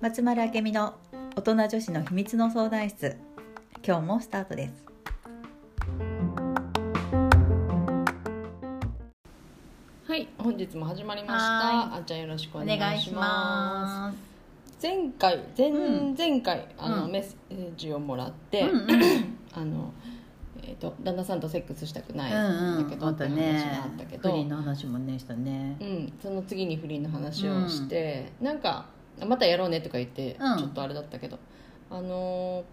松丸明美の大人女子の秘密の相談室。今日もスタートです。はい、本日も始まりました。はあっちゃんよろしくおお願いします。願いします。前回、前、うん。前回あの、うん。メッセージをもらって、うんうん。あのえっ、と旦那さんとセックスしたくないうんんだけど、うん、あって話があねったけど、不倫の話もねしたね。うん、その次に不倫の話をして、なんかまたやろうねとか言って、うん。ちょっとあれだったけど、あの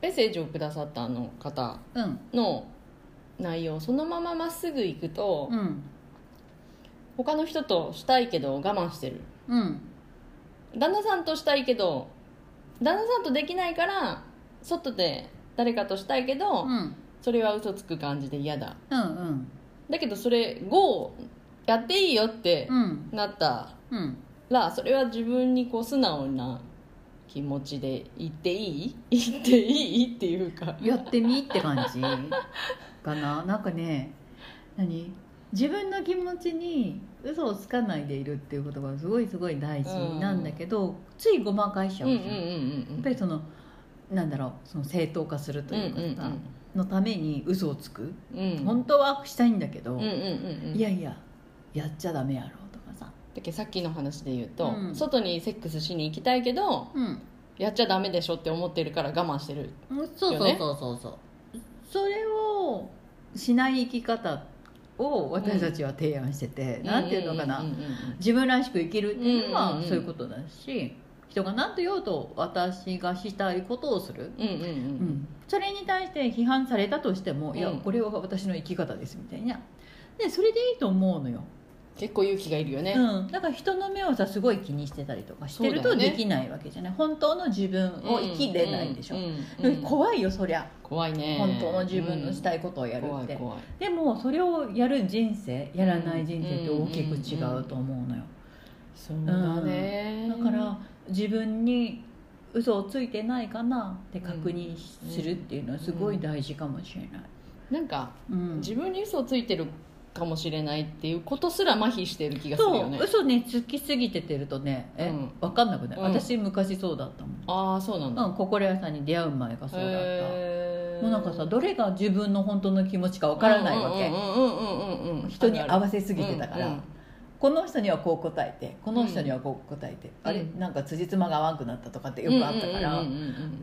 メッセージをくださったあの方うん。の内容そのまままっすぐ行くと、うん。他の人としたいけど我慢してる。うん。旦那さんとしたいけど旦那さんとできないから外で誰かとしたいけど、うん。それは嘘つく感じで嫌だ。うんうん。だけどそれ GO やっていいよってうん。なったうん。らそれは自分にこう素直な気持ちで言っていい？言っていい？っていうか。やってみって感じ？かな？なんかね何？自分の気持ちに嘘をつかないでいるっていうことがすごいすごい大事なんだけど、ついごまかしちゃうん、うんうんうんうん。やっぱりそのなんだろうその正当化するというかさ、うんうんのために嘘をつく、うん。うん本当はしたいんだけど、うんうんうんうん。いやいややっちゃダメやろとかさ。だけどさっきの話で言うと、うん。外にセックスしに行きたいけどうん。やっちゃダメでしょって思ってるから我慢してるそうそうそうそうそう。それをしない生き方を私たちは提案してて、なんていうのかな、んんうん自分らしく生きるっていうのうんうんうん。はそういうことだし、人が何と言おうと私がしたいことをする、うんうんうん。うん。それに対して批判されたとしても、いやうんこれは私の生き方ですみたいな。でそれでいいと思うのよ、結構勇気がいるよね、うん、だから人の目をさすごい気にしてたりとかしてるとできないわけじゃない、本当の自分を生きれないでしょ、うんうんうん怖いよそりゃ。怖いね。本当の自分のしたいいことをやるって、でもそれをやる人生やらない人生って大きく違うと思うのよ、そうだね、だから自分に嘘をついてないかなって確認するっていうのはすごい大事かもしれない、なんかうん。自分に嘘をついてるかもしれないっていうことすら麻痺してる気がするそよね。う嘘ねつきすぎててるとねえ、うん。分かんなくない、うん。私昔そうだったもん。ああそうなんだ、うん、心屋さんに出会う前がそうだった。もうなんかさどれが自分の本当の気持ちかわからないわけ、うんうんうんうんうんうん人に合わせせすぎてたから、うんうんこの人にはこう答えてこの人にはこう答えて、あれうん。なんか辻褄が合わんくなったとかってよくあったから、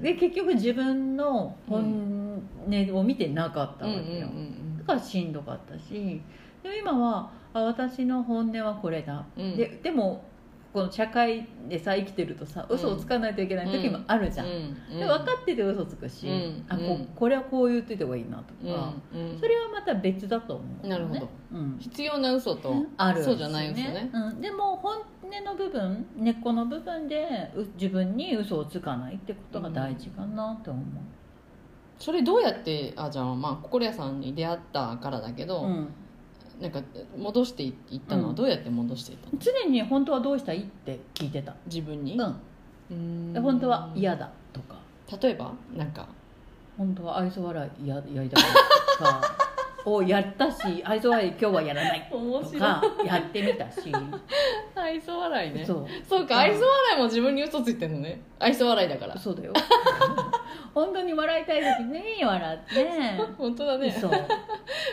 で結局自分の本音を見てなかったわけよ、だからしんどかったし。でも今はあ私の本音はこれだ、うん。ででもこの社会でさ生きてるとさ嘘をつかないといけない時もあるじゃん、うん。うん。で分かってて嘘つくし、うん。あこうん。これはこう言ってた方がいいなとか、うん。うん。それはまた別だと思う、なるほど、うん、必要な嘘とあるそうじゃない嘘ね。うん、でも本音の部分根っこの部分でう自分に嘘をつかないってことが大事かなと思それどうやってあじゃあまあ心屋さんに出会ったからだけう、ど、うん、なんか戻していったのはうん。どうやって戻していったの、常に本当はどうしたいって聞いてた、自分に、うん、本当は嫌だとか。例えばなんか？本当は愛想笑いややりたいとか をやったし愛想笑い今日はやらない面とかやってみたし。愛想笑いね。そう。そうか愛想笑いも自分に嘘ついてるのね。愛想笑いだから。そうだよ 本当に笑いたい時に笑って。本当だね。そう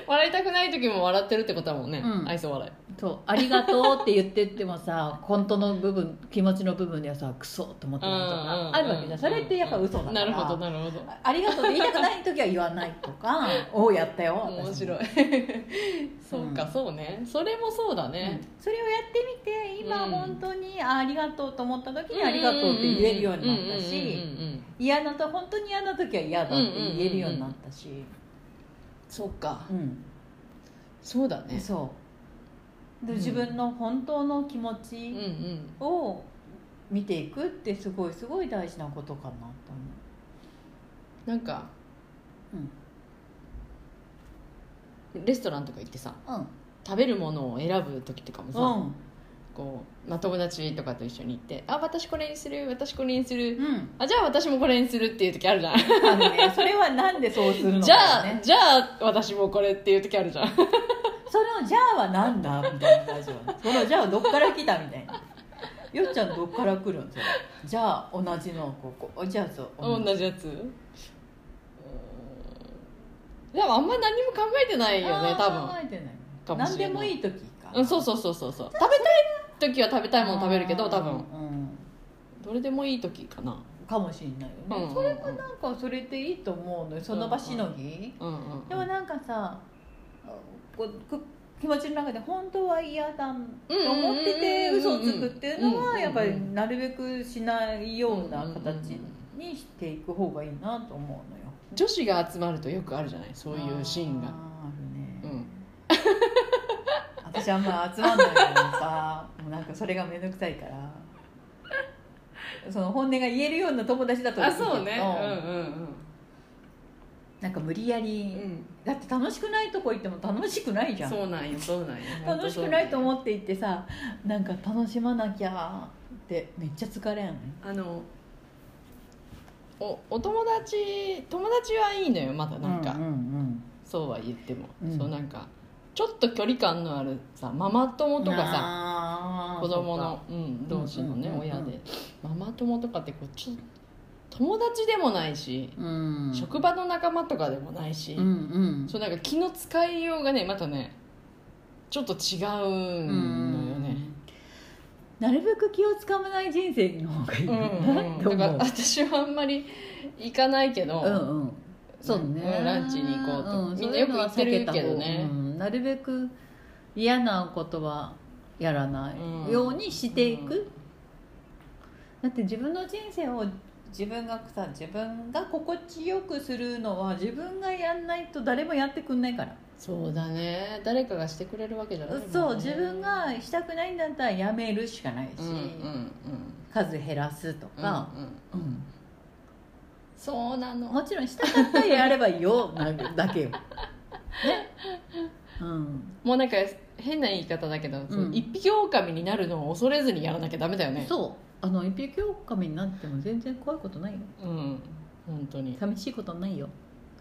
笑いたくない時も笑ってるってことだもんね、うん。愛想笑い。そう。ありがとうって言ってってもさ本当の部分気持ちの部分ではさクソって思ってるとかあるわけじゃん。それってやっぱ嘘だから。なるほどなるほど。あありがとうって言いたくない時は言わないとか おおやったよ面白い。い、そうか、そうね。それもそうだね、それをやってみて今うん。本当にあありがとうと思った時にありがとうって言えるようになったし嫌なと本当に嫌な時は嫌だって言えるようになったし。そうか。うん。そうだね。そう。でうん。自分の本当の気持うんちうん。を見ていくってすごいすごい大事なことかなと思なんかううん。レストランとか行ってさうん。食べるものを選ぶ時とかもさ、うんこう、まあ、友達とかと一緒に行って「あ私これにする私これにする、うん。あじゃあ私もこれにする」っていう時あるじゃん。あのね。それはなんでそうするのじゃあ、かねじゃあ私もこれっていう時あるじゃん。その「じゃあ」はなんだ？みたいな感じは。その「じゃあ」どっから来た？みたいな。よっちゃんどっから来るんそれ。じゃあ同じのここじゃあそう同じやつ。うん。でもあんまり何も考えてないよね多分。考えてない。かもしれない。何でもいい時か。うんそうそうそうそうそう。食べたい時は食べたいもの食べるけど多分。うん。どれでもいい時かな。かもしれないよね、うん。それがなんかそれでいいと思うのよ。その場しのぎ、うんうんでもなんかさこ気持ちの中で本当は嫌だと思ってて嘘をつくっていうのうんうんうん。はやっぱりなるべくしないような形にしていく方がいいなと思うのよ。女子が集まるとよくあるじゃないそういうシーンが。あーあるね、うん私あんま集まんないからさもうなんかそれが面倒くさいから。その本音が言えるような友達だとあそうね。うんうんなんか無理やり、うん。だって楽しくないとこ行っても楽しくないじゃん。そうなんよそうなんよ。楽しくないとう思って行ってさなんか楽しまなきゃってめっちゃ疲れん？あのおお友達友達はいいのよまだなんか、うんうん。そうは言っても、うん。そうなんかちょっと距離感のあるさママ友とかささ子供の、うん、同士のね、うんうんうんうん。親で。ママ友とかってこうちょっと友達でもないし、うん。職場の仲間とかでもないし、うんうん。そうなんか気の使いようがねまたねちょっと違うのよね、なるべく気をつかまない人生の方がいいうんなってだから私はあんまり行かないけど、うんうん。そうね、うんランチに行こうと。んみんなよく言ってるけどね。うんなるべく嫌なことはやらないようにしていく、うん。だって自分の人生を自分がさ自分が心地よくするのは自分がやんないと誰もやってくんないから、そうだね。誰かがしてくれるわけじゃないそう自分がしたくないんだったらやめるしかないし、うんうんうん。数減らすとか、うんうん。うん。そうなの。もちろんしたかったらやればいいよ。なだけよ。ね。うんもうなんか変な言い方だけど、そううん一匹狼になるのを恐れずにやらなきゃダメだよね。そう。あの一匹狼になっても全然怖いことないよ。うん本当に、寂しいことないよ、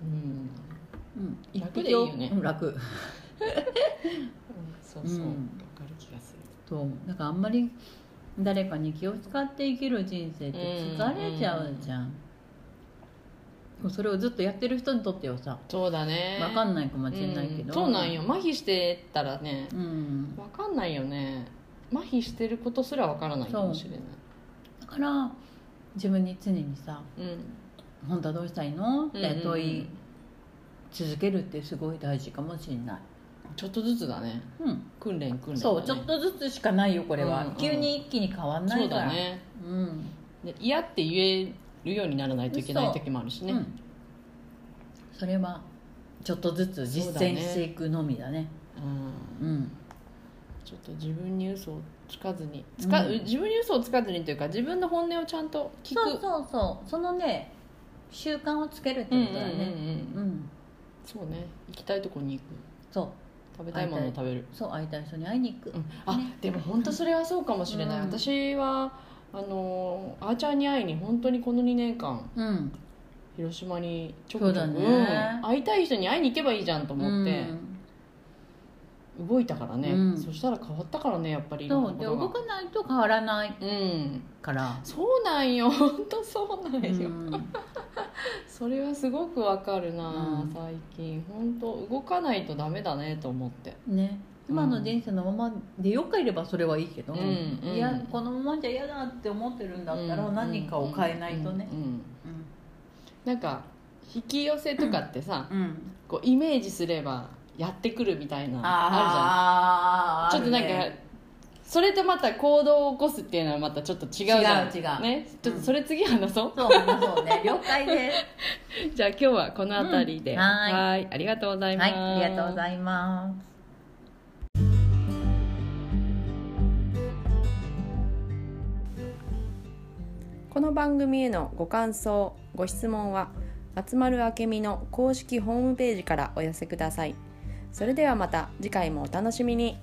うん。うん、楽でいいよね。うん楽。そうそう、うん。わかる気がする。そう。だからあんまり誰かに気を使って生きる人生って疲れちゃうじゃん、もうそれをずっとやってる人にとってはさそうだね。分かんないかもしれないけど、うんそうなんよ。麻痺してたらね。うん。わかんないよね。麻痺してることすらわからないかもしれない。だから自分に常にさうん「本当はどうしたいの?」って問いうん続けるってすごい大事かもしれない、ちょっとずつだね。うん。訓練訓練だね。そうちょっとずつしかないよこれは、うんうん。急に一気に変わんなそいうから。だね。うん。で嫌って言えるようにならないといけない時もあるしね、うん、それはちょっとずつ実践していくのみだね。うん。うん。ちょっと自分に嘘をつかずに。つか、うん。自分に嘘をつかずにというか自分の本音をちゃんと聞く。そうそうそう。そのね習慣をつけるってことだね。うんそうね。行きたいとこに行く。そう。食べたいものを食べる、そう会いたい人に会いに行く、うん。あ、ね。でも本当それはそうかもしれない、うん。私はあのあーちゃんに会いに本当にこの2年間うん。広島にちょそうだくちょく、ね。うん会いたい人に会いに行けばいいじゃんと思って動いたからね、うん。そしたら変わったからねやっぱりいうん、そうで動かないと変わらないうん。から、そうなんよ。本当そうなんうよ、ん、それはすごくわかるな、うん。最近。本当動かないとダメだねと思って。ね今の人生のままでよければそれはいいけど、うんうん。いやこのままじゃ嫌だって思ってるんだったら何かを変えないとね。なんか引き寄せとかってさ、うん、こうイメージすればやってくるみたいなああるじゃん。ちょっとなんか、ねそれとまた行動を起こすっていうのはまたちょっと違うじゃん。違う違う。ね、ちょっとそれ次話そう、そうそうね。了解です。じゃあ今日はこの辺りで、うん。はい。い。ありがとうございます、はいありがとうございますこの番組へのご感想ご質問は松丸明美の公式ホームページからお寄せください。それではまた次回もお楽しみに。